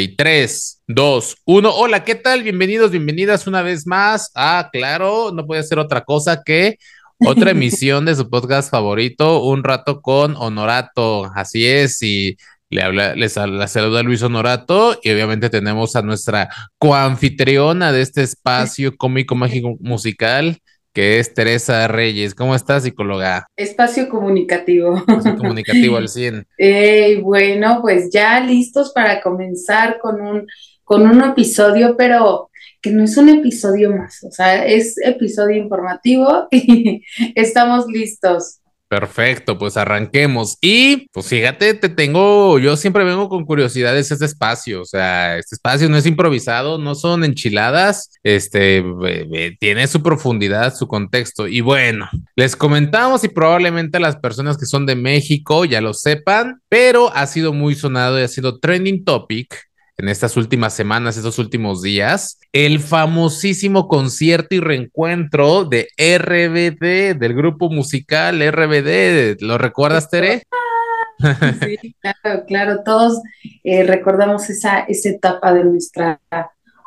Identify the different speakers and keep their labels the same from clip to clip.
Speaker 1: Y 3, 2, 1. Hola, ¿qué tal? Bienvenidos, bienvenidas una vez más a, claro, no puede ser otra cosa que otra emisión de su podcast favorito, Un Rato con Honorato. Así es, y le habla, les, saluda Luis Honorato y obviamente tenemos a nuestra coanfitriona de este espacio cómico mágico musical, que es Teresa Reyes. ¿Cómo estás, psicóloga?
Speaker 2: Espacio comunicativo.
Speaker 1: Espacio comunicativo al 100.
Speaker 2: bueno, pues ya listos para comenzar con un, con un episodio, pero que no es un episodio más, o sea, es episodio informativo y estamos listos.
Speaker 1: Perfecto, pues arranquemos. Y pues fíjate, te tengo, yo siempre vengo con curiosidades este espacio, o sea, este espacio no es improvisado, no son enchiladas, este, tiene su profundidad, su contexto. Y bueno, les comentamos y probablemente las personas que son de México ya lo sepan, pero ha sido muy sonado y ha sido trending topic en estas últimas semanas, estos últimos días, el famosísimo concierto y reencuentro de RBD, del grupo musical RBD. ¿Lo recuerdas, Tere?
Speaker 2: Sí, claro, claro, todos eh, recordamos esa, esa etapa de nuestra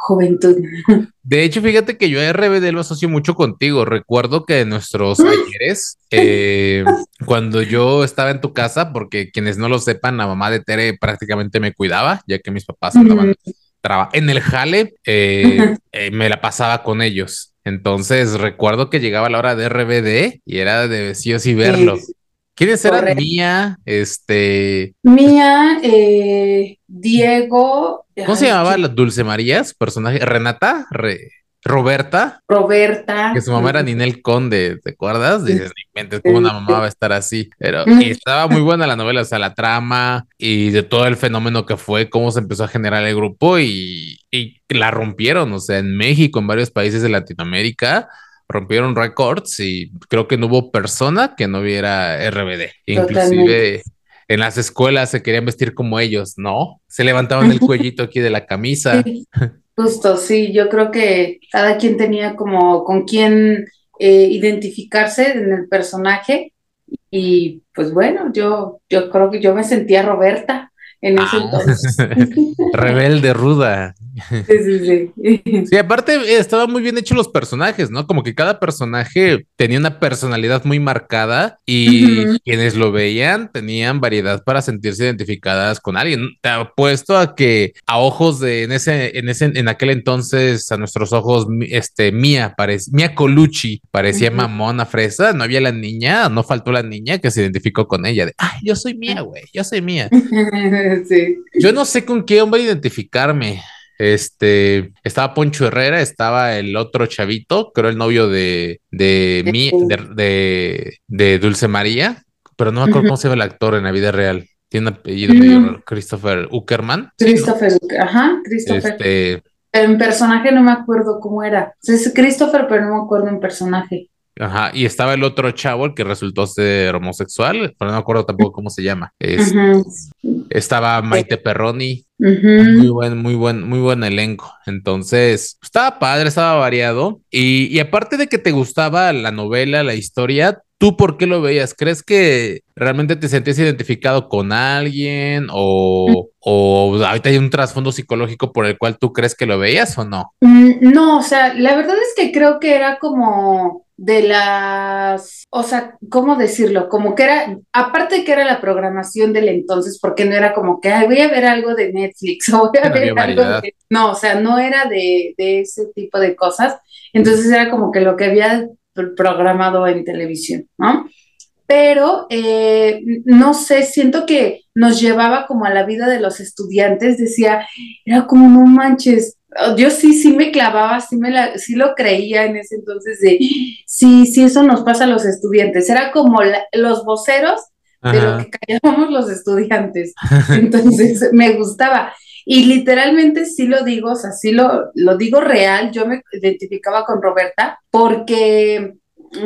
Speaker 2: juventud.
Speaker 1: De hecho, fíjate que yo a RBD lo asocio mucho contigo. Recuerdo que nuestros talleres, eh, cuando yo estaba en tu casa, porque quienes no lo sepan, la mamá de Tere prácticamente me cuidaba, ya que mis papás andaban en el jale, eh, eh, me la pasaba con ellos. Entonces recuerdo que llegaba la hora de RBD y era de sí o sí verlo. ¿Quiénes eran? Mía, este.
Speaker 2: Mía, eh, Diego.
Speaker 1: ¿Cómo se llamaba la Dulce Marías? Personaje. Renata, Roberta.
Speaker 2: Roberta.
Speaker 1: Que su mamá era Ninel Conde, ¿te acuerdas? Dices, cómo una mamá va a estar así. Pero estaba muy buena la novela, o sea, la trama y de todo el fenómeno que fue, cómo se empezó a generar el grupo y, y la rompieron, o sea, en México, en varios países de Latinoamérica rompieron récords y creo que no hubo persona que no viera RBD. Inclusive en las escuelas se querían vestir como ellos, ¿no? Se levantaban el cuellito aquí de la camisa.
Speaker 2: justo, sí, yo creo que cada quien tenía como con quién eh, identificarse en el personaje y pues bueno, yo, yo creo que yo me sentía Roberta en ese ah. entonces.
Speaker 1: Rebelde, ruda.
Speaker 2: Sí, sí,
Speaker 1: sí. Sí, aparte estaban muy bien hechos los personajes, ¿no? Como que cada personaje tenía una personalidad muy marcada y quienes lo veían tenían variedad para sentirse identificadas con alguien. Te apuesto a que a ojos de en ese, en ese, en aquel entonces, a nuestros ojos, este, Mía, Mía Colucci parecía mamona fresa. No había la niña, no faltó la niña que se identificó con ella de ay, yo soy mía, güey, yo soy mía.
Speaker 2: sí.
Speaker 1: Yo no sé con qué hombre identificarme. Este, estaba Poncho Herrera, estaba el otro chavito, creo el novio de, de, mí, de, de, Dulce María, pero no me acuerdo cómo se llama el actor en la vida real. Tiene un apellido Christopher Uckerman.
Speaker 2: Christopher, ajá, Christopher. Este, en personaje no me acuerdo cómo era. Es Christopher, pero no me acuerdo en personaje.
Speaker 1: Ajá, y estaba el otro chavo, el que resultó ser homosexual, pero no me acuerdo tampoco cómo se llama. Estaba Maite Perroni, muy buen, muy buen, muy buen elenco. Entonces, estaba padre, estaba variado. Y, y aparte de que te gustaba la novela, la historia, ¿Tú por qué lo veías? ¿Crees que realmente te sentías identificado con alguien o, o ahorita hay un trasfondo psicológico por el cual tú crees que lo veías o no?
Speaker 2: Mm, no, o sea, la verdad es que creo que era como de las, o sea, ¿cómo decirlo? Como que era, aparte de que era la programación del entonces, porque no era como que, Ay, voy a ver algo de Netflix o voy a ver algo de... No, o sea, no era de, de ese tipo de cosas. Entonces era como que lo que había programado en televisión, ¿no? Pero eh, no sé, siento que nos llevaba como a la vida de los estudiantes, decía, era como no manches, yo sí, sí me clavaba, sí, me la, sí lo creía en ese entonces de, sí, sí, eso nos pasa a los estudiantes, era como los voceros de lo que callábamos los estudiantes, entonces me gustaba. Y literalmente sí lo digo, o sea, sí lo, lo digo real, yo me identificaba con Roberta porque,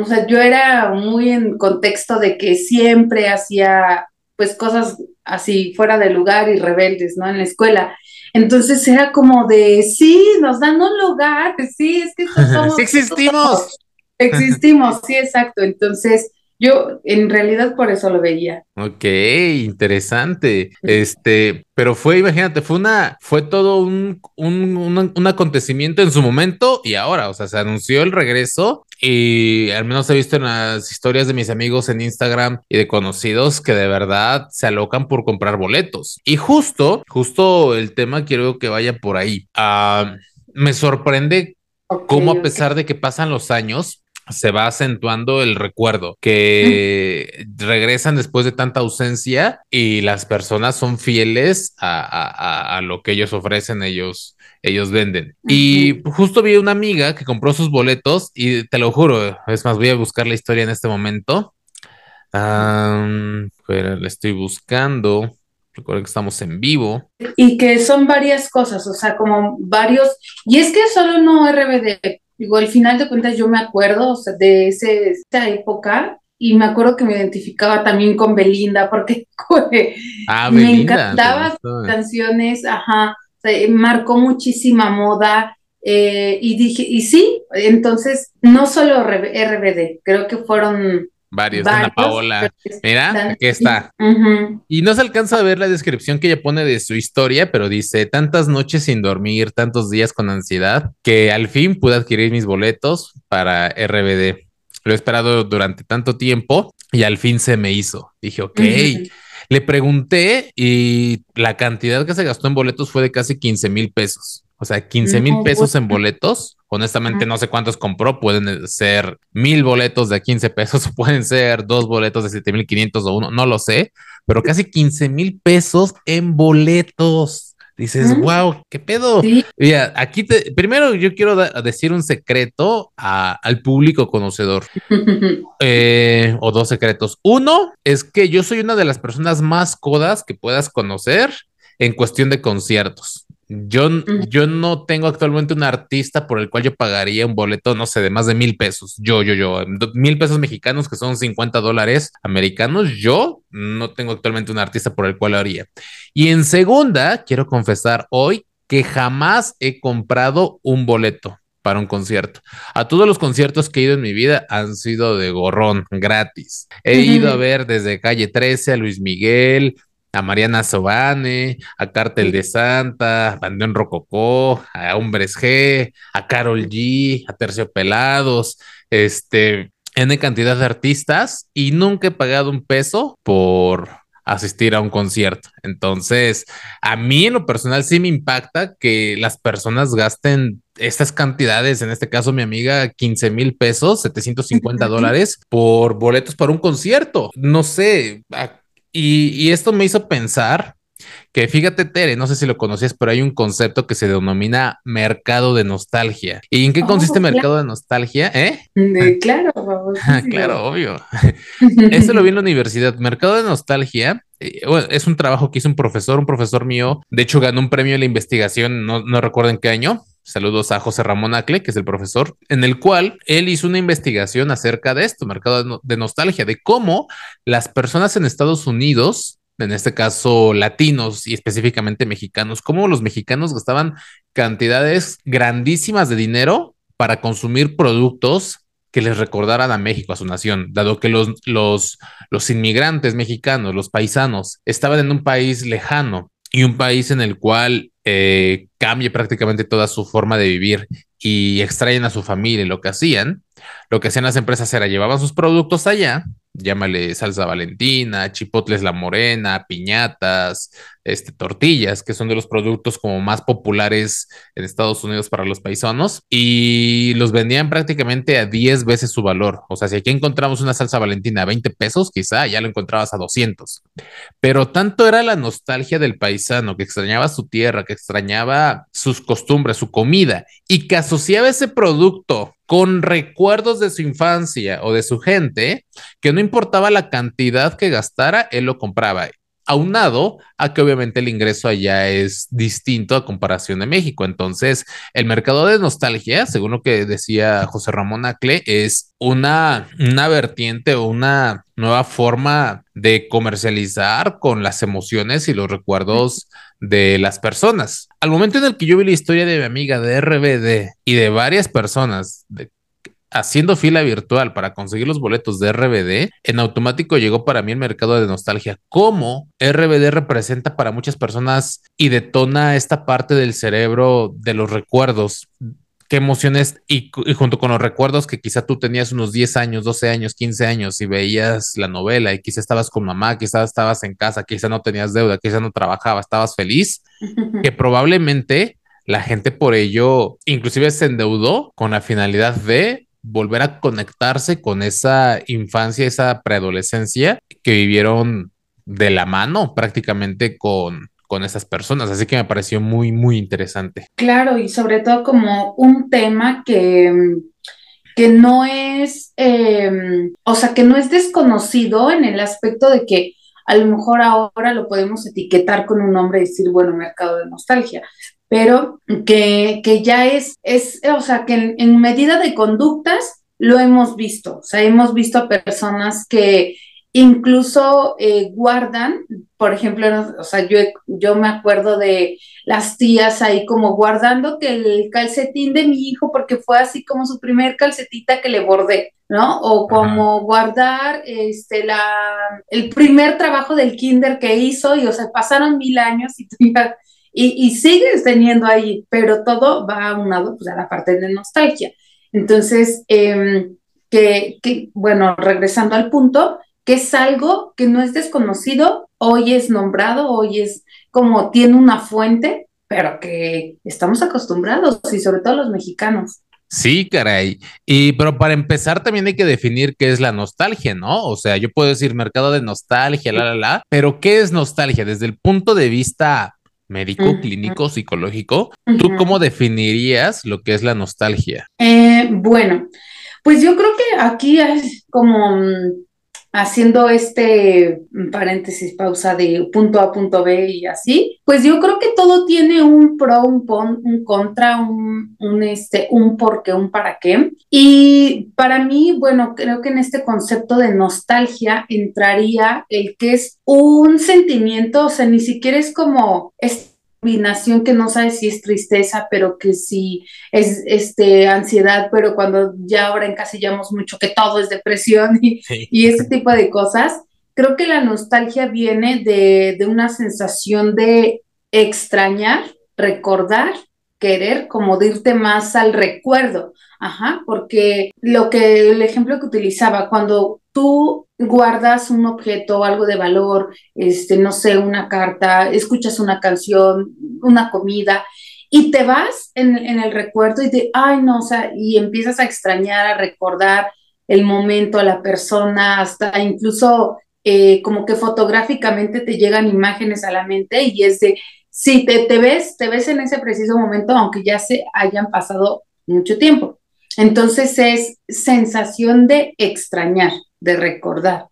Speaker 2: o sea, yo era muy en contexto de que siempre hacía pues cosas así fuera de lugar y rebeldes, ¿no? En la escuela. Entonces era como de, sí, nos dan un lugar, sí, es que
Speaker 1: somos, sí existimos.
Speaker 2: existimos, sí, exacto. Entonces, yo en realidad por eso lo veía.
Speaker 1: Ok, interesante. Este, pero fue, imagínate, fue una, fue todo un, un, un, acontecimiento en su momento y ahora, o sea, se anunció el regreso y al menos he visto en las historias de mis amigos en Instagram y de conocidos que de verdad se alocan por comprar boletos. Y justo, justo el tema quiero que vaya por ahí. Ah, me sorprende cómo a pesar de que pasan los años, se va acentuando el recuerdo, que regresan después de tanta ausencia y las personas son fieles a, lo que ellos ofrecen, ellos, ellos venden. Y justo vi una amiga que compró sus boletos y te lo juro, es más, voy a buscar la historia en este momento. pero la estoy buscando. Recuerden que estamos en vivo.
Speaker 2: Y que son varias cosas, o sea, como varios. Y es que solo no RBD, Digo, al final de cuentas yo me acuerdo de ese, esa época y me acuerdo que me identificaba también con Belinda porque ah, me encantaban sus canciones, ajá, marcó muchísima moda eh, y dije, y sí, entonces no solo RBD, creo que fueron
Speaker 1: Varios, Ana Paola. Mira, aquí está. Y no se alcanza a ver la descripción que ella pone de su historia, pero dice, tantas noches sin dormir, tantos días con ansiedad, que al fin pude adquirir mis boletos para RBD. Lo he esperado durante tanto tiempo y al fin se me hizo. Dije, ok. Le pregunté y la cantidad que se gastó en boletos fue de casi 15 mil pesos. O sea, 15 mil pesos en boletos. Honestamente, no sé cuántos compró. Pueden ser mil boletos de 15 pesos pueden ser dos boletos de 7500 o uno. No lo sé, pero casi 15 mil pesos en boletos. Dices, wow, qué pedo. Mira, aquí te, primero yo quiero decir un secreto al público conocedor eh, o dos secretos. Uno es que yo soy una de las personas más codas que puedas conocer en cuestión de conciertos. Yo, yo no tengo actualmente un artista por el cual yo pagaría un boleto, no sé, de más de mil pesos. Yo, yo, yo, mil pesos mexicanos que son 50 dólares americanos. Yo no tengo actualmente un artista por el cual lo haría. Y en segunda, quiero confesar hoy que jamás he comprado un boleto para un concierto. A todos los conciertos que he ido en mi vida han sido de gorrón, gratis. He ido a ver desde Calle 13 a Luis Miguel, a Mariana Sobane, a Cártel de Santa, a Bandeón Rococó, a Hombres G, a Carol G, a Terciopelados, este, N cantidad de artistas y nunca he pagado un peso por asistir a un concierto. Entonces, a mí en lo personal sí me impacta que las personas gasten estas cantidades, en este caso mi amiga, 15 mil pesos, 750 dólares por boletos para un concierto. No sé, y, esto me hizo pensar que fíjate, Tere, no sé si lo conocías, pero hay un concepto que se denomina mercado de nostalgia. ¿Y en qué oh, consiste mercado de nostalgia? ¿Eh?
Speaker 2: claro,
Speaker 1: claro, obvio. Eso lo vi en la universidad. Mercado de nostalgia eh, es un trabajo que hizo un profesor, un profesor mío. De hecho, ganó un premio en la investigación, no, no recuerdo en qué año. Saludos a José Ramón Acle, que es el profesor, en el cual él hizo una investigación acerca de esto, mercado de nostalgia, de cómo las personas en Estados Unidos, en este caso latinos y específicamente mexicanos, cómo los mexicanos gastaban cantidades grandísimas de dinero para consumir productos que les recordaran a México, a su nación, dado que los, los, los inmigrantes mexicanos, los paisanos, estaban en un país lejano y un país en el cual eh, cambie prácticamente toda su forma de vivir y extraen a su familia lo que hacían, lo que hacían las empresas era llevaban sus productos allá, llámale salsa valentina, chipotles la morena, piñatas, este, tortillas, que son de los productos como más populares en Estados Unidos para los paisanos, y los vendían prácticamente a 10 veces su valor. O sea, si aquí encontramos una salsa valentina a 20 pesos, quizá ya lo encontrabas a 200. Pero tanto era la nostalgia del paisano que extrañaba su tierra, que extrañaba sus costumbres, su comida, y que asociaba ese producto con recuerdos de su infancia o de su gente, que no importaba la cantidad que gastara, él lo compraba aunado a que obviamente el ingreso allá es distinto a comparación de México. Entonces, el mercado de nostalgia, según lo que decía José Ramón Acle, es una, una vertiente o una nueva forma de comercializar con las emociones y los recuerdos de las personas. Al momento en el que yo vi la historia de mi amiga de RBD y de varias personas haciendo fila virtual para conseguir los boletos de RBD, en automático llegó para mí el mercado de nostalgia. ¿Cómo RBD representa para muchas personas y detona esta parte del cerebro de los recuerdos? ¿Qué emociones y, junto con los recuerdos que quizá tú tenías unos 10 años, 12 años, 15 años y veías la novela y quizá estabas con mamá, quizá estabas en casa, quizá no tenías deuda, quizá no trabajabas, estabas feliz, que probablemente la gente por ello inclusive se endeudó con la finalidad de volver a conectarse con esa infancia, esa preadolescencia que vivieron de la mano prácticamente con, con esas personas. Así que me pareció muy, muy interesante.
Speaker 2: Claro, y sobre todo como un tema que, que no es, em, o sea, que no es desconocido en el aspecto de que a lo mejor ahora lo podemos etiquetar con un nombre y decir, bueno, mercado de nostalgia, pero que, que ya es, es, o sea, que en, medida de conductas lo hemos visto, o sea, hemos visto a personas que incluso eh, guardan, por ejemplo, o sea, yo, yo me acuerdo de las tías ahí como guardando que el calcetín de mi hijo, porque fue así como su primer calcetita que le bordé, ¿no? O como guardar este, la, el primer trabajo del kinder que hizo y, o sea, pasaron mil años y tú ya y, sigues teniendo ahí, pero todo va aunado pues, a la parte de nostalgia. Entonces, em, que, que, bueno, regresando al punto, que es algo que no es desconocido, hoy es nombrado, hoy es como tiene una fuente, pero que estamos acostumbrados y sobre todo los mexicanos.
Speaker 1: Sí, caray. Y pero para empezar también hay que definir qué es la nostalgia, ¿no? O sea, yo puedo decir mercado de nostalgia, la, la, la, pero ¿qué es nostalgia? Desde el punto de vista médico, clínico, psicológico, ¿tú cómo definirías lo que es la nostalgia?
Speaker 2: Eh, bueno, pues yo creo que aquí es como mm, haciendo este mm, paréntesis, pausa de punto A, punto B y así, pues yo creo que todo tiene un pro, un, un contra, un, este, un por qué, un para qué. Y para mí, bueno, creo que en este concepto de nostalgia entraría el que es un sentimiento, o sea, ni siquiera es como combinación que no sabes si es tristeza, pero que sí es este, ansiedad, pero cuando ya ahora encasillamos mucho que todo es depresión y, y ese tipo de cosas, creo que la nostalgia viene de, de una sensación de extrañar, recordar, querer, como de irte más al recuerdo. Ajá, porque lo que el ejemplo que utilizaba, cuando tú guardas un objeto, algo de valor, este, no sé, una carta, escuchas una canción, una comida, y te vas en, el recuerdo y te, ay, no, o sea, y empiezas a extrañar, a recordar el momento, a la persona, hasta incluso eh, como que fotográficamente te llegan imágenes a la mente y es de, sí, te, te ves, te ves en ese preciso momento, aunque ya se hayan pasado mucho tiempo. Entonces es sensación de extrañar de recordar.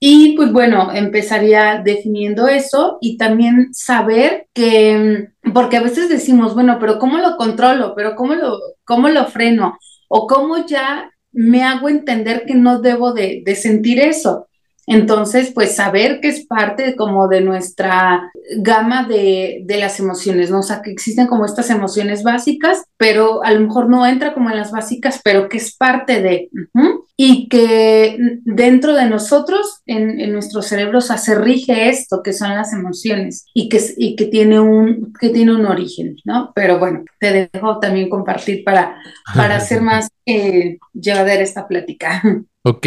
Speaker 2: Y pues bueno, empezaría definiendo eso y también saber que, porque a veces decimos, bueno, pero ¿cómo lo controlo? ¿Pero cómo lo, cómo lo freno? ¿O cómo ya me hago entender que no debo de, de sentir eso? Entonces, pues saber que es parte como de nuestra gama de, las emociones, ¿no? O sea, que existen como estas emociones básicas, pero a lo mejor no entra como en las básicas, pero que es parte de, y que dentro de nosotros, en, nuestro cerebro, se rige esto, que son las emociones, y que, y que, tiene, un, que tiene un origen, ¿no? Pero bueno, te dejo también compartir para, para hacer más eh, llevadera esta plática.
Speaker 1: Ok.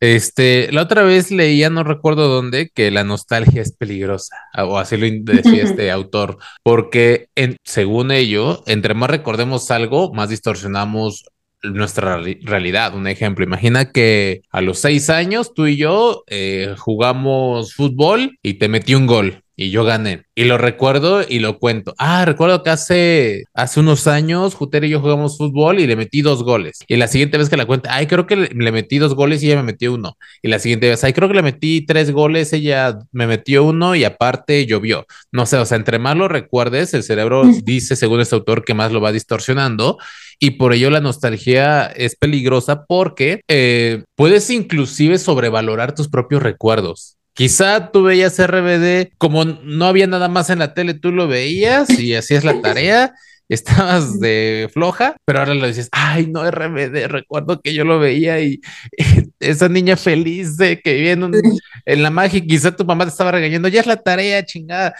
Speaker 1: Este, la otra vez leía, no recuerdo dónde, que la nostalgia es peligrosa, o así lo decía este autor, porque en, según ello, entre más recordemos algo, más distorsionamos nuestra realidad. Un ejemplo, imagina que a los seis años tú y yo eh, jugamos fútbol y te metí un gol y yo gané. Y lo recuerdo y lo cuento. Ah, recuerdo que hace, hace unos años Juter y yo jugamos fútbol y le metí dos goles. Y la siguiente vez que la cuenta, ay, creo que le, metí dos goles y ella me metió uno. Y la siguiente vez, ay, creo que le metí tres goles, ella me metió uno y aparte llovió. No sé, o sea, entre más lo recuerdes, el cerebro dice, según este autor, que más lo va distorsionando. Y por ello la nostalgia es peligrosa porque eh, puedes inclusive sobrevalorar tus propios recuerdos. Quizá tú veías RBD como no había nada más en la tele, tú lo veías y así es la tarea estabas de floja, pero ahora lo dices, ay, no, RBD, recuerdo que yo lo veía y, esa niña feliz de que viene en, la magia, quizá tu mamá te estaba regañando, ya es la tarea, chingada.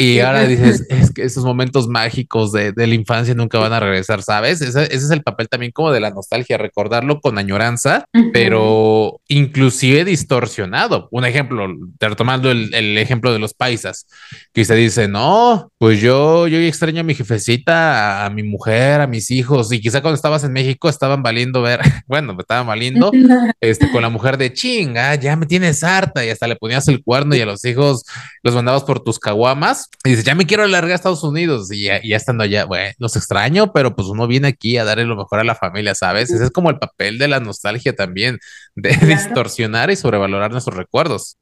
Speaker 1: Y ahora dices, es que esos momentos mágicos de, la infancia nunca van a regresar, ¿sabes? Ese, es el papel también como de la nostalgia, recordarlo con añoranza, pero inclusive distorsionado. Un ejemplo, retomando el, el, ejemplo de los paisas, que se dice, no, pues yo, yo extraño a mi jefecita, a mi mujer, a mis hijos, y quizá cuando estabas en México estaban valiendo ver, bueno, me estaban valiendo este, con la mujer de chinga, ya me tienes harta, y hasta le ponías el cuerno y a los hijos los mandabas por tus caguamas y dice, ya me quiero largar a Estados Unidos y ya, estando allá, bueno, los extraño, pero pues uno viene aquí a darle lo mejor a la familia, ¿sabes? Ese es como el papel de la nostalgia también, de distorsionar y sobrevalorar nuestros recuerdos.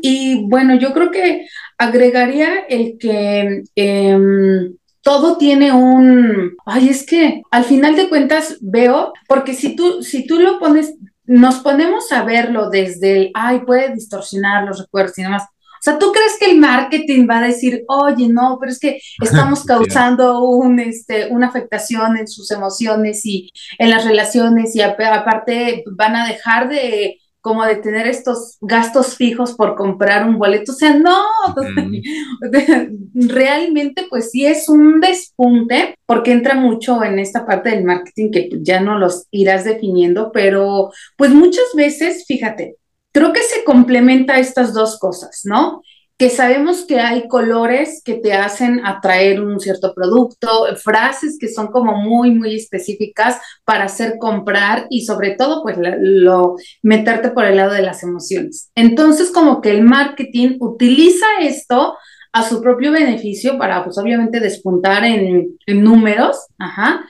Speaker 2: Y bueno, yo creo que agregaría el que... Em, todo tiene un, ay, es que al final de cuentas veo, porque si tú, si tú lo pones, nos ponemos a verlo desde el, ay, puede distorsionar los recuerdos y demás, o sea, ¿tú crees que el marketing va a decir, oye, no, pero es que estamos causando un, este, una afectación en sus emociones y en las relaciones y aparte van a dejar de como de tener estos gastos fijos por comprar un boleto. O sea, no, realmente pues sí es un despunte porque entra mucho en esta parte del marketing que ya no los irás definiendo, pero pues muchas veces, fíjate, creo que se complementa estas dos cosas, ¿no? Que sabemos que hay colores que te hacen atraer un cierto producto, frases que son como muy, muy específicas para hacer comprar y sobre todo, pues, lo, meterte por el lado de las emociones. Entonces, como que el marketing utiliza esto a su propio beneficio para, pues, obviamente despuntar en, números, ajá,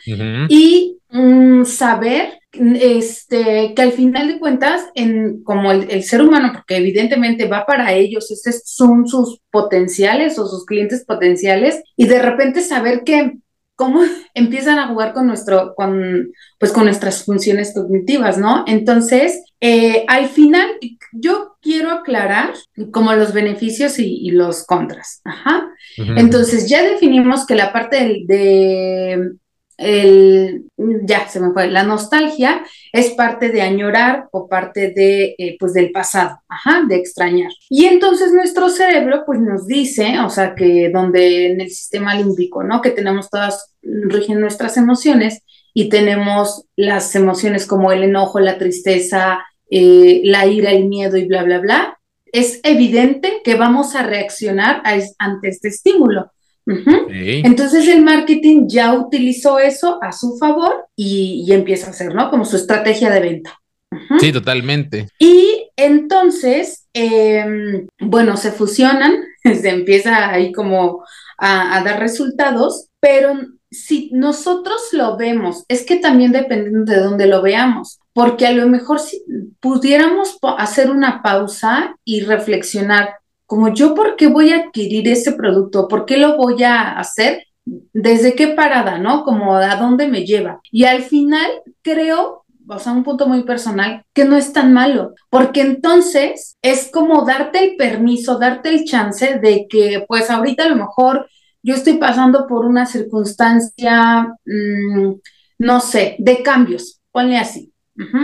Speaker 2: y mm, saber este, que al final de cuentas, en, como el, ser humano, porque evidentemente va para ellos, estos son sus potenciales o sus clientes potenciales, y de repente saber que cómo empiezan a jugar con nuestro, con, pues con nuestras funciones cognitivas, ¿no? Entonces, eh, al final, yo quiero aclarar como los beneficios y, los contras. Ajá. Entonces, ya definimos que la parte de, el, ya se me fue, la nostalgia es parte de añorar o parte de, eh, pues del pasado, ajá, de extrañar. Y entonces nuestro cerebro, pues nos dice, o sea, que donde en el sistema límbico, ¿no? Que tenemos todas, rigen nuestras emociones y tenemos las emociones como el enojo, la tristeza, eh, la ira, el miedo y bla, bla, bla, es evidente que vamos a reaccionar ante este estímulo. Entonces el marketing ya utilizó eso a su favor y, empieza a hacer, ¿no? Como su estrategia de venta.
Speaker 1: Sí, totalmente.
Speaker 2: Y entonces, em, bueno, se fusionan, se empieza ahí como a, dar resultados, pero si nosotros lo vemos, es que también dependiendo de dónde lo veamos, porque a lo mejor si pudiéramos hacer una pausa y reflexionar, como yo, ¿por qué voy a adquirir ese producto? ¿Por qué lo voy a hacer? ¿Desde qué parada, no? Como a dónde me lleva. Y al final creo, o sea, un punto muy personal, que no es tan malo, porque entonces es como darte el permiso, darte el chance de que, pues ahorita a lo mejor yo estoy pasando por una circunstancia, mm, no sé, de cambios, ponle así,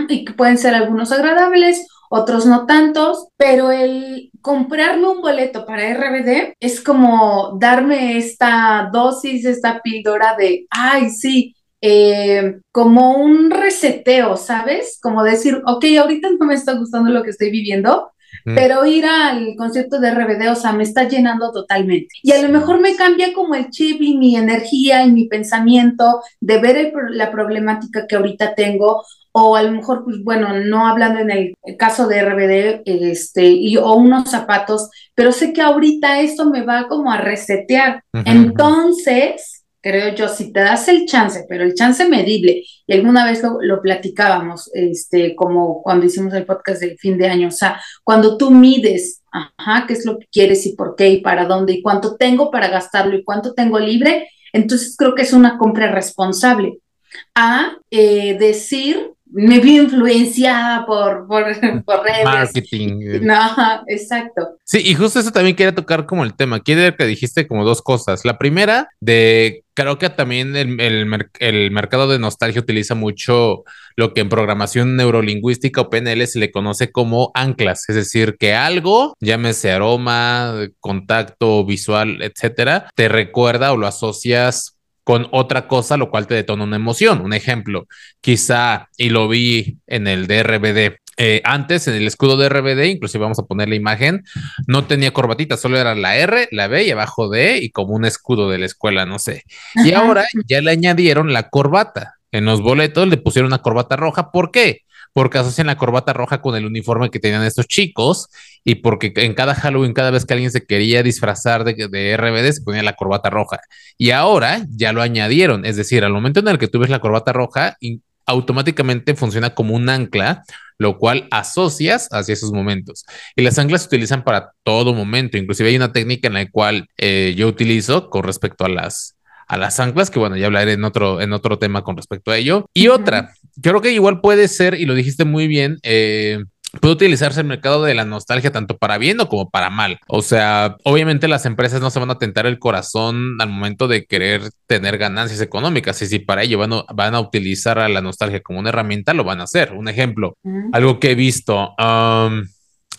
Speaker 2: y que pueden ser algunos agradables otros no tantos, pero el comprarme un boleto para RBD es como darme esta dosis, esta píldora de, ay, sí, eh, como un reseteo, ¿sabes? Como decir, ok, ahorita no me está gustando lo que estoy viviendo, pero ir al concierto de RBD, o sea, me está llenando totalmente. Y a lo mejor me cambia como el chip y mi energía y mi pensamiento de ver la problemática que ahorita tengo o a lo mejor, pues bueno, no hablando en el caso de RBD, este, y, o unos zapatos, pero sé que ahorita esto me va como a resetear. Entonces, creo yo, si te das el chance, pero el chance medible, y alguna vez lo, platicábamos, este, como cuando hicimos el podcast del fin de año, o sea, cuando tú mides, ajá, qué es lo que quieres y por qué y para dónde y cuánto tengo para gastarlo y cuánto tengo libre, entonces creo que es una compra responsable a eh, decir me vi influenciada por, por, por redes.
Speaker 1: Marketing.
Speaker 2: No, exacto.
Speaker 1: Sí, y justo eso también quería tocar como el tema. Quiero que dijiste como dos cosas. La primera, de creo que también el, el, mercado de nostalgia utiliza mucho lo que en programación neurolingüística o PNL se le conoce como anclas, es decir, que algo, llámese aroma, contacto visual, etcétera, te recuerda o lo asocias con otra cosa, lo cual te detona una emoción. Un ejemplo, quizá, y lo vi en el DRBD, eh, antes en el escudo de RBD, inclusive vamos a poner la imagen, no tenía corbatita, solo era la R, la B y abajo D y como un escudo de la escuela, no sé. Y ahora ya le añadieron la corbata. En los boletos le pusieron una corbata roja. ¿Por qué? Porque asocian la corbata roja con el uniforme que tenían estos chicos y porque en cada Halloween, cada vez que alguien se quería disfrazar de, de, RBD, se ponía la corbata roja. Y ahora ya lo añadieron, es decir, al momento en el que tú ves la corbata roja, automáticamente funciona como un ancla, lo cual asocias hacia esos momentos. Y las anclas se utilizan para todo momento, inclusive hay una técnica en la cual eh, yo utilizo con respecto a las a las anclas, que bueno, ya hablaré en otro, en otro tema con respecto a ello. Y otra, creo que igual puede ser, y lo dijiste muy bien, eh, puede utilizarse el mercado de la nostalgia tanto para bien o como para mal. O sea, obviamente las empresas no se van a tentar el corazón al momento de querer tener ganancias económicas. Y si para ello van a, van a utilizar a la nostalgia como una herramienta, lo van a hacer. Un ejemplo, algo que he visto.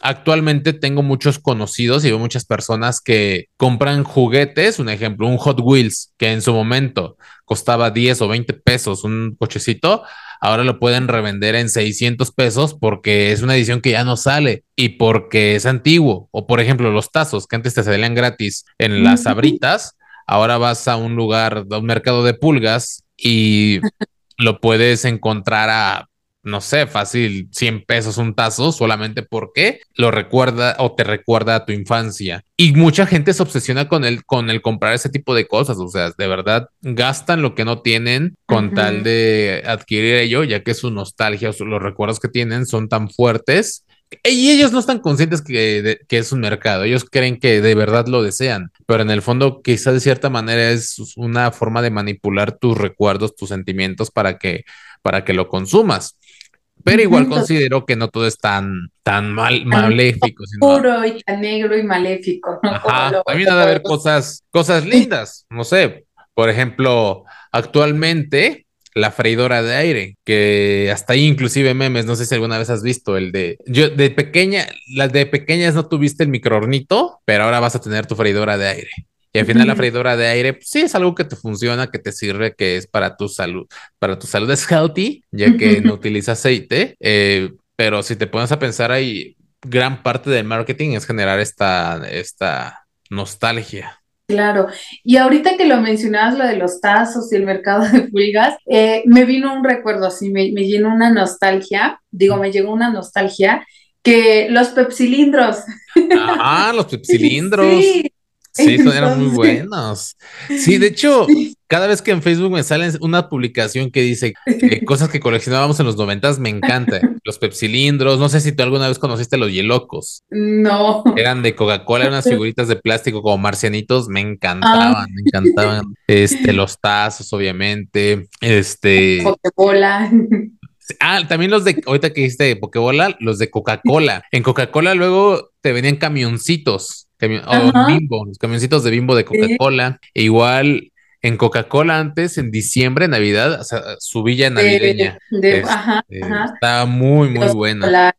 Speaker 1: actualmente tengo muchos conocidos y veo muchas personas que compran juguetes, un ejemplo, un Hot Wheels que en su momento costaba 10 o 20 pesos un cochecito, ahora lo pueden revender en 600 pesos porque es una edición que ya no sale y porque es antiguo. O por ejemplo, los tazos que antes te salían gratis en las abritas, ahora vas a un lugar, a un mercado de pulgas y lo puedes encontrar a no sé, fácil 100 pesos un tazo solamente porque lo recuerda o te recuerda a tu infancia. Y mucha gente se obsesiona con el, con el comprar ese tipo de cosas, o sea, de verdad gastan lo que no tienen con tal de adquirir ello, ya que su nostalgia o los recuerdos que tienen son tan fuertes y ellos no están conscientes que, que, es un mercado, ellos creen que de verdad lo desean, pero en el fondo quizá de cierta manera es una forma de manipular tus recuerdos, tus sentimientos para que, para que lo consumas. Pero igual considero que no todo es tan, tan mal, maléfico.
Speaker 2: Sino... y tan negro y maléfico.
Speaker 1: también ha de haber cosas, cosas lindas. No sé, por ejemplo, actualmente la freidora de aire, que hasta ahí inclusive memes, no sé si alguna vez has visto el de, yo de pequeña, las de pequeñas no tuviste el microornito, pero ahora vas a tener tu freidora de aire. Y al final la freidora de aire, pues, sí es algo que te funciona, que te sirve, que es para tu salud. Para tu salud es healthy, ya que no utiliza aceite. Eh, pero si te pones a pensar ahí, gran parte del marketing es generar esta, esta nostalgia.
Speaker 2: Claro, y ahorita que lo mencionabas, lo de los tazos y el mercado de pulgas, eh, me vino un recuerdo así, me, me llenó una nostalgia, digo, me llegó una nostalgia, que los pepsilindros.
Speaker 1: Ah, los pepsilindros. sí, Sí, eran muy buenos. Sí, de hecho, cada vez que en Facebook me sale una publicación que dice cosas que coleccionábamos en los noventas, me encanta. Los pepsilindros, no sé si tú alguna vez conociste los hielocos.
Speaker 2: No.
Speaker 1: Eran de Coca-Cola, eran unas figuritas de plástico como marcianitos, me encantaban, ah. me encantaban. Este, los tazos, obviamente. Este.
Speaker 2: Pokebola.
Speaker 1: Ah, también los de, ahorita que dijiste de Pokebola, los de Coca-Cola. En Coca-Cola luego te venían camioncitos o bimbo, los camioncitos de bimbo de Coca-Cola. E igual en Coca-Cola antes, en diciembre, Navidad, o sea, su villa navideña. Este, está muy, muy buena.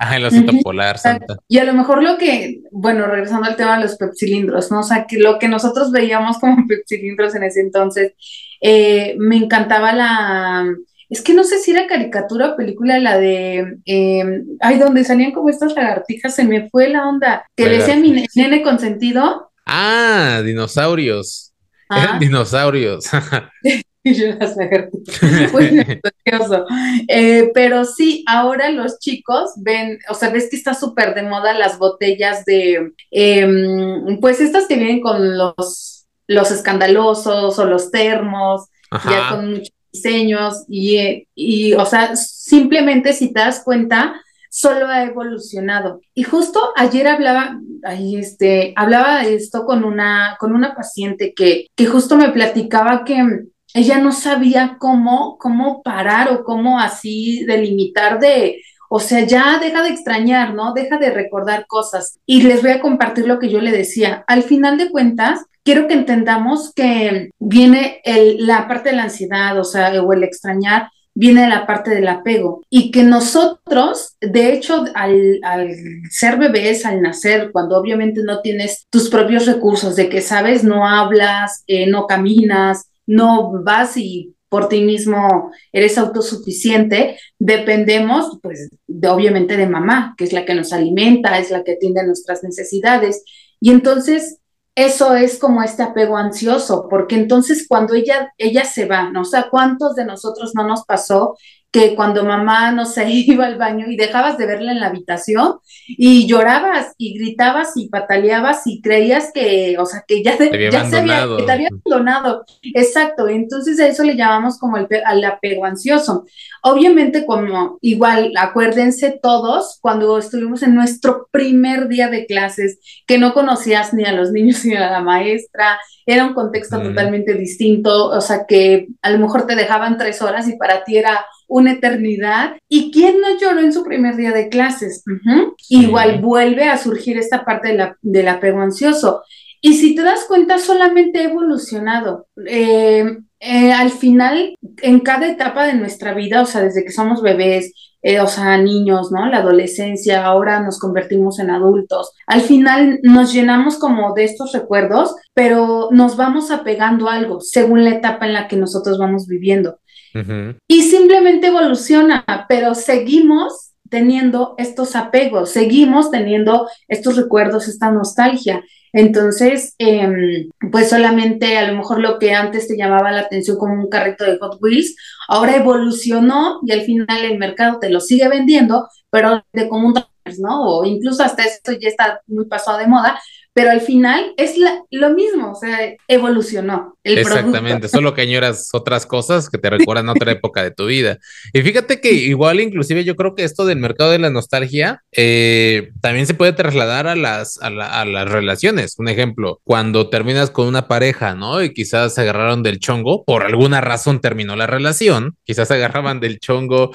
Speaker 1: Ajá, el osito polar, Santa.
Speaker 2: Y a lo mejor lo que, bueno, regresando al tema de los pepsilindros, ¿no? O sea, que lo que nosotros veíamos como pepsilindros en ese entonces, eh, me encantaba la, es que no sé si era caricatura o película la de, eh, ay, donde salían como estas lagartijas, se me fue la onda, que le decía mi nene consentido.
Speaker 1: Ah, dinosaurios. Eran ah. dinosaurios.
Speaker 2: Yo las eh, pero sí, ahora los chicos ven, o sea, ves que está súper de moda las botellas de, em, pues estas que vienen con los, los escandalosos o los termos, ya con diseños y, y, o sea, simplemente si te das cuenta, solo ha evolucionado. Y justo ayer hablaba, ahí este, hablaba de esto con una, con una paciente que, que justo me platicaba que ella no sabía cómo, cómo parar o cómo así delimitar de, o sea, ya deja de extrañar, ¿no? Deja de recordar cosas. Y les voy a compartir lo que yo le decía. Al final de cuentas, quiero que entendamos que viene la parte de la ansiedad, o sea, o el extrañar, viene la parte del apego y que nosotros, de hecho, al, ser bebés, al nacer, cuando obviamente no tienes tus propios recursos, de que sabes, no hablas, eh, no caminas, no vas y por ti mismo eres autosuficiente, dependemos pues de, obviamente de mamá, que es la que nos alimenta, es la que atiende nuestras necesidades. Y entonces eso es como este apego ansioso, porque entonces cuando ella, ella se va, ¿no? O sea, ¿cuántos de nosotros no nos pasó que cuando mamá, no se iba al baño y dejabas de verla en la habitación y llorabas y gritabas y pataleabas y creías que, o sea, que ya, te, ya se había, que te había abandonado. Exacto, entonces a eso le llamamos como el al apego ansioso. Obviamente, como igual, acuérdense todos, cuando estuvimos en nuestro primer día de clases, que no conocías ni a los niños ni a la maestra, era un contexto totalmente distinto, o sea, que a lo mejor te dejaban tres horas y para ti era una eternidad. ¿Y quién no lloró en su primer día de clases? Igual vuelve a surgir esta parte de la, del apego ansioso. Y si te das cuenta, solamente ha evolucionado. Eh, eh, al final, en cada etapa de nuestra vida, o sea, desde que somos bebés, eh, o sea, niños, ¿no? La adolescencia, ahora nos convertimos en adultos. Al final nos llenamos como de estos recuerdos, pero nos vamos apegando a algo según la etapa en la que nosotros vamos viviendo. Y simplemente evoluciona, pero seguimos teniendo estos apegos, seguimos teniendo estos recuerdos, esta nostalgia. Entonces, em, pues solamente a lo mejor lo que antes te llamaba la atención como un carrito de Hot Wheels, ahora evolucionó y al final el mercado te lo sigue vendiendo, pero de común ¿no? O incluso hasta esto ya está muy pasado de moda, pero al final es lo mismo, o sea, evolucionó el
Speaker 1: Exactamente, solo que añoras otras cosas que te recuerdan a otra época de tu vida. Y fíjate que igual, inclusive yo creo que esto del mercado de la nostalgia eh, también se puede trasladar a las, a, a, las relaciones. Un ejemplo, cuando terminas con una pareja, ¿no? Y quizás se agarraron del chongo, por alguna razón terminó la relación, quizás se agarraban del chongo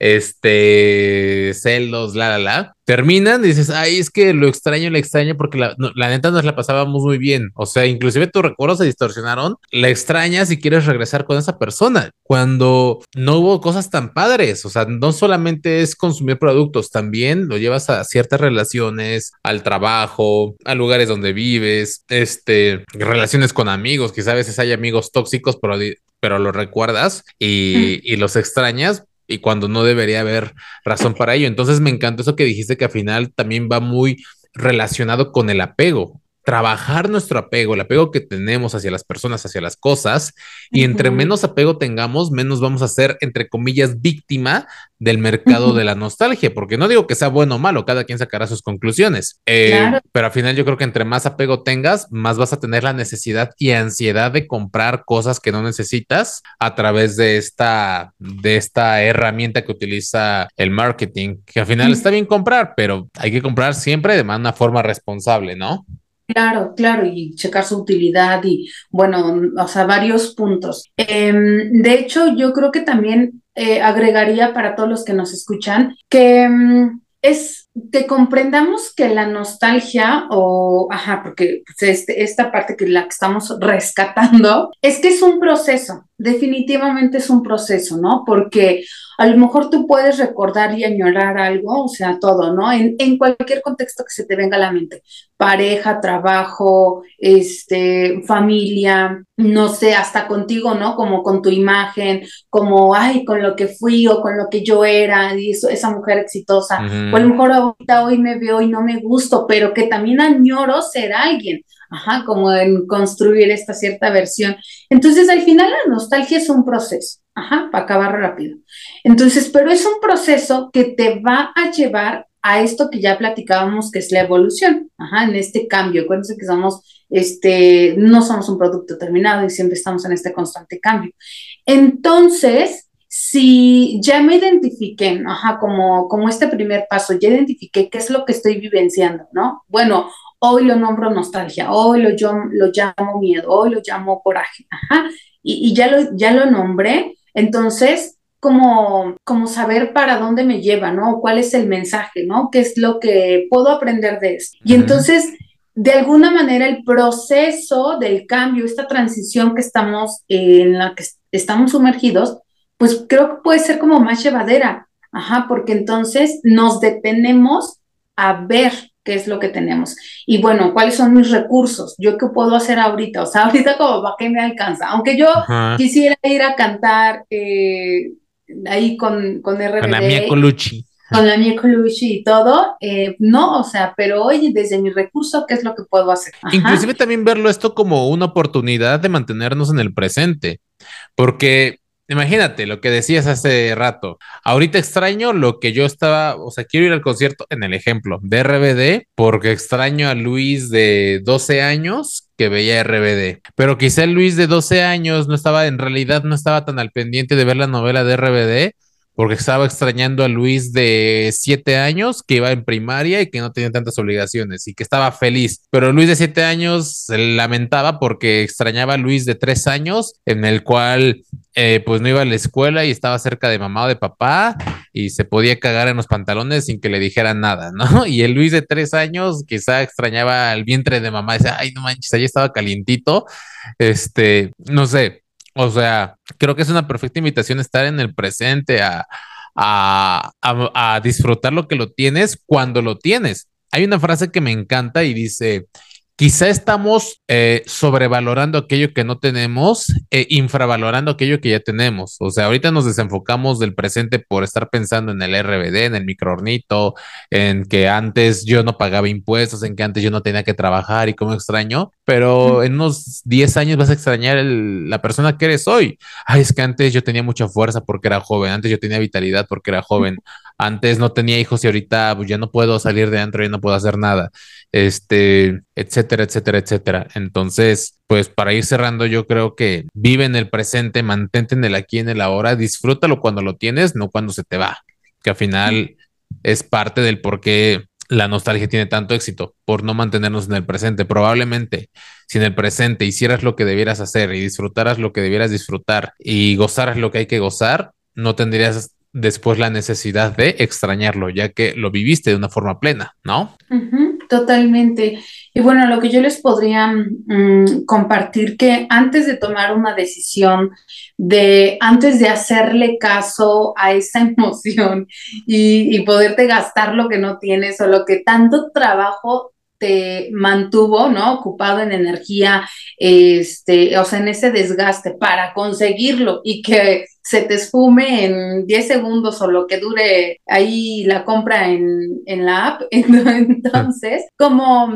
Speaker 1: este, celos, la, la, la, terminan y dices, ay, es que lo extraño, lo extraño porque la, la, neta nos la pasábamos muy bien. O sea, inclusive tus recuerdos se distorsionaron, la extrañas y quieres regresar con esa persona cuando no hubo cosas tan padres. O sea, no solamente es consumir productos, también lo llevas a ciertas relaciones, al trabajo, a lugares donde vives, este, relaciones con amigos, quizás a veces hay amigos tóxicos, pero pero lo recuerdas y, y, los extrañas y cuando no debería haber razón para ello. Entonces me encantó eso que dijiste que al final también va muy relacionado con el apego trabajar nuestro apego, el apego que tenemos hacia las personas, hacia las cosas, y entre menos apego tengamos, menos vamos a ser, entre comillas, víctima del mercado de la nostalgia, porque no digo que sea bueno o malo, cada quien sacará sus conclusiones, eh, pero al final yo creo que entre más apego tengas, más vas a tener la necesidad y ansiedad de comprar cosas que no necesitas a través de esta, de esta herramienta que utiliza el marketing, que al final está bien comprar, pero hay que comprar siempre de una forma responsable, ¿no?
Speaker 2: Claro, claro, y checar su utilidad y, bueno, o sea, varios puntos. Em, de hecho, yo creo que también eh, agregaría para todos los que nos escuchan que em, es que comprendamos que la nostalgia o, ajá, porque pues, este, esta parte que la que estamos rescatando, es que es un proceso, definitivamente es un proceso, ¿no? Porque a lo mejor tú puedes recordar y añorar algo, o sea, todo, ¿no? En, en cualquier contexto que se te venga a la mente, pareja, trabajo, este, familia, no sé, hasta contigo, ¿no? Como con tu imagen, como, ay, con lo que fui o con lo que yo era, y eso, esa mujer exitosa, o a lo mejor ahorita hoy me veo y no me gusto, pero que también añoro ser alguien, ajá, como en construir esta cierta versión. Entonces, al final la nostalgia es un proceso, ajá, para acabar rápido. Entonces, pero es un proceso que te va a llevar a esto que ya platicábamos, que es la evolución, ajá, en este cambio. Acuérdense que somos, este, no somos un producto terminado y siempre estamos en este constante cambio. Entonces, si ya me identifiqué, ajá, como, como este primer paso, ya identifiqué qué es lo que estoy vivenciando, ¿no? Bueno, hoy lo nombro nostalgia, hoy lo, yo, lo llamo miedo, hoy lo llamo coraje, ajá, y, y ya, lo, ya lo nombré, entonces como, como saber para dónde me lleva, ¿no? ¿Cuál es el mensaje, ¿no? ¿Qué es lo que puedo aprender de esto? Y entonces, de alguna manera, el proceso del cambio, esta transición que estamos en la que estamos sumergidos, pues creo que puede ser como más llevadera, ajá, porque entonces nos detenemos a ver qué es lo que tenemos. Y bueno, ¿cuáles son mis recursos? ¿Yo qué puedo hacer ahorita? O sea, ahorita como para qué me alcanza. Aunque yo quisiera ir a cantar eh, ahí con, con RBD.
Speaker 1: Con la mía Colucci.
Speaker 2: Con la mía Colucci y todo, eh, no, o sea, pero oye, desde mi recurso, ¿qué es lo que puedo hacer?
Speaker 1: Inclusive también verlo esto como una oportunidad de mantenernos en el presente, porque Imagínate lo que decías hace rato. Ahorita extraño lo que yo estaba, o sea, quiero ir al concierto en el ejemplo de RBD porque extraño a Luis de 12 años que veía RBD. Pero quizá Luis de 12 años no estaba, en realidad no estaba tan al pendiente de ver la novela de RBD porque estaba extrañando a Luis de siete años que iba en primaria y que no tenía tantas obligaciones y que estaba feliz. Pero Luis de siete años se lamentaba porque extrañaba a Luis de tres años, en el cual eh, pues no iba a la escuela y estaba cerca de mamá o de papá y se podía cagar en los pantalones sin que le dijeran nada, ¿no? Y el Luis de tres años quizá extrañaba el vientre de mamá, decía, ay, no manches, ahí estaba calientito. Este, no sé, o sea, creo que es una perfecta invitación estar en el presente, a, a, disfrutar lo que lo tienes cuando lo tienes. Hay una frase que me encanta y dice, Quizá estamos eh, sobrevalorando aquello que no tenemos e infravalorando aquello que ya tenemos. O sea, ahorita nos desenfocamos del presente por estar pensando en el RBD, en el microornito, en que antes yo no pagaba impuestos, en que antes yo no tenía que trabajar y cómo extraño, pero en unos 10 años vas a extrañar la persona que eres hoy. Ay, es que antes yo tenía mucha fuerza porque era joven, antes yo tenía vitalidad porque era joven, antes no tenía hijos y ahorita pues, ya no puedo salir de adentro, y no puedo hacer nada, este, etcétera, etcétera, etcétera. Entonces, pues para ir cerrando, yo creo que vive en el presente, mantente en el aquí, en el ahora, disfrútalo cuando lo tienes, no cuando se te va, que al final es parte del por qué la nostalgia tiene tanto éxito por no mantenernos en el presente. Probablemente si en el presente hicieras lo que debieras hacer y disfrutaras lo que debieras disfrutar y gozaras lo que hay que gozar, no tendrías después la necesidad de extrañarlo, ya que lo viviste de una forma plena, ¿no?
Speaker 2: Totalmente. Y bueno, lo que yo les podría mm, compartir que antes de tomar una decisión, de antes de hacerle caso a esa emoción y, y poderte gastar lo que no tienes o lo que tanto trabajo te mantuvo, ¿no? Ocupado en energía, este, o sea, en ese desgaste para conseguirlo y que se te esfume en 10 segundos o lo que dure ahí la compra en, en la app. Entonces, como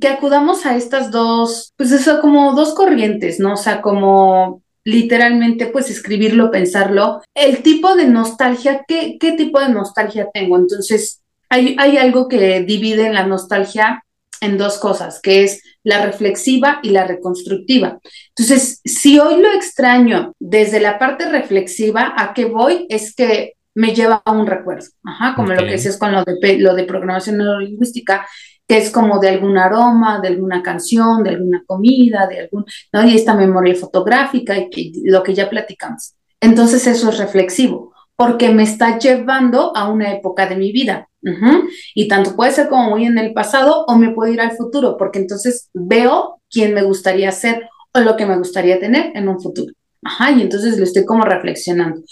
Speaker 2: que acudamos a estas dos, pues eso, como dos corrientes, ¿no? O sea, como literalmente pues escribirlo, pensarlo, el tipo de nostalgia, ¿qué, qué tipo de nostalgia tengo? Entonces, hay, hay algo que divide en la nostalgia en dos cosas, que es la reflexiva y la reconstructiva. Entonces, si hoy lo extraño desde la parte reflexiva, ¿a qué voy? Es que me lleva a un recuerdo, Ajá, como lo que es con lo de, lo de programación neurolingüística, que es como de algún aroma, de alguna canción, de alguna comida, de algún, ¿no? Y esta memoria fotográfica y que, lo que ya platicamos. Entonces eso es reflexivo, porque me está llevando a una época de mi vida. Y tanto puede ser como muy en el pasado o me puedo ir al futuro, porque entonces veo quién me gustaría ser o lo que me gustaría tener en un futuro. Ajá, y entonces lo estoy como reflexionando.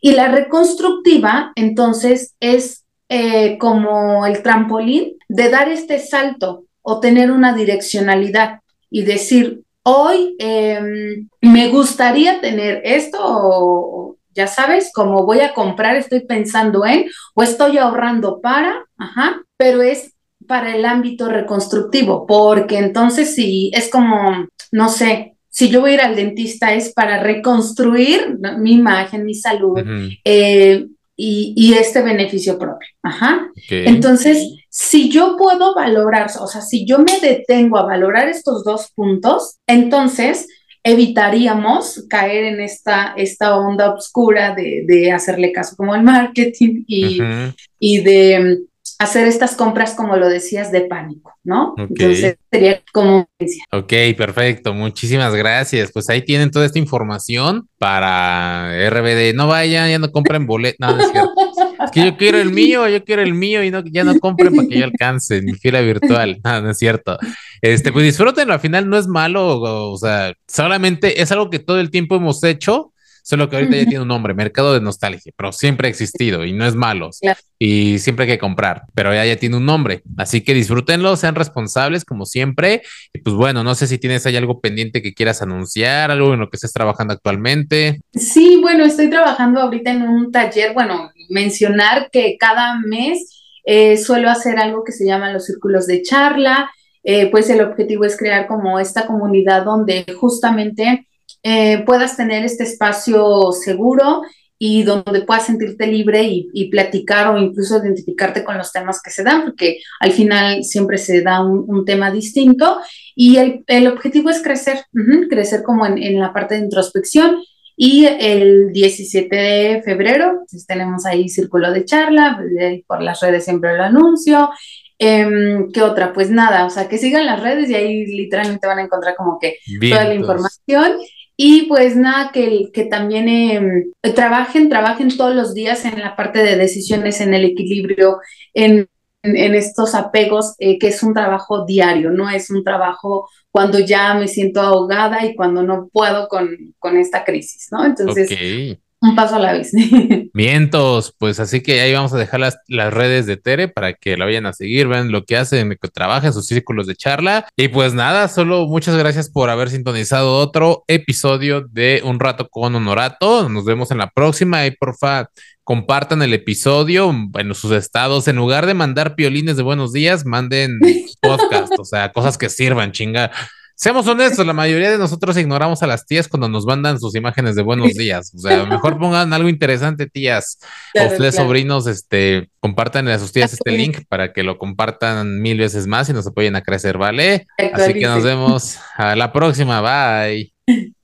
Speaker 2: Y la reconstructiva, entonces, es eh, como el trampolín de dar este salto o tener una direccionalidad y decir, hoy em, me gustaría tener esto o, ya sabes, como voy a comprar, estoy pensando en, o estoy ahorrando para, ajá, pero es para el ámbito reconstructivo, porque entonces si es como, no sé, si yo voy a ir al dentista es para reconstruir mi imagen, mi salud eh, y, este beneficio propio. Ajá. Entonces, si yo puedo valorar, o sea, si yo me detengo a valorar estos dos puntos, entonces evitaríamos caer en esta, esta onda oscura de, de hacerle caso como al marketing y, y de hacer estas compras, como lo decías, de pánico, ¿no? Entonces sería como...
Speaker 1: Ok, perfecto. Muchísimas gracias. Pues ahí tienen toda esta información para RBD. No vayan, ya no compren boletos. No, es cierto. Que yo quiero el mío, yo quiero el mío y no, ya no compren para que yo alcance mi fila virtual. No, no es cierto. Este, pues disfrútenlo. Al final no es malo. o sea, solamente es algo que todo el tiempo hemos hecho solo que ahorita ya tiene un nombre, mercado de nostalgia, pero siempre ha existido y no es malo. Y siempre hay que comprar, pero ya, ya tiene un nombre. Así que disfrútenlo, sean responsables como siempre. Y pues bueno, no sé si tienes ahí algo pendiente que quieras anunciar, algo en lo que estés trabajando actualmente.
Speaker 2: Sí, bueno, estoy trabajando ahorita en un taller, bueno, mencionar que cada mes eh, suelo hacer algo que se llama los círculos de charla. Eh, pues el objetivo es crear como esta comunidad donde justamente eh, puedas tener este espacio seguro y donde puedas sentirte libre y, platicar o incluso identificarte con los temas que se dan, porque al final siempre se da un, tema distinto y el, objetivo es crecer, crecer como en, la parte de introspección. Y el 17 de febrero pues, tenemos ahí círculo de charla, por las redes siempre lo anuncio. Em, ¿Qué otra? Pues nada, o sea, que sigan las redes y ahí literalmente van a encontrar como que toda la información. Y pues nada, que, que también em, trabajen, trabajen todos los días en la parte de decisiones, en el equilibrio, en, en, estos apegos, eh, que es un trabajo diario, no es un trabajo cuando ya me siento ahogada y cuando no puedo con, con esta crisis, ¿no? Entonces, un paso a la vez.
Speaker 1: Mientos, pues así que ahí vamos a dejar las, las, redes de Tere para que la vayan a seguir, vean lo que hace, que trabaja en sus círculos de charla. Y pues nada, solo muchas gracias por haber sintonizado otro episodio de Un Rato con Honorato. Nos vemos en la próxima y porfa, compartan el episodio en sus estados. En lugar de mandar piolines de buenos días, manden podcast, o sea, cosas que sirvan, chinga. Seamos honestos, la mayoría de nosotros ignoramos a las tías cuando nos mandan sus imágenes de buenos días. O sea, mejor pongan algo interesante, tías. o ustedes, sobrinos, este, compartan a sus tías este link para que lo compartan mil veces más y nos apoyen a crecer, ¿vale? Así que nos vemos a la próxima. Bye.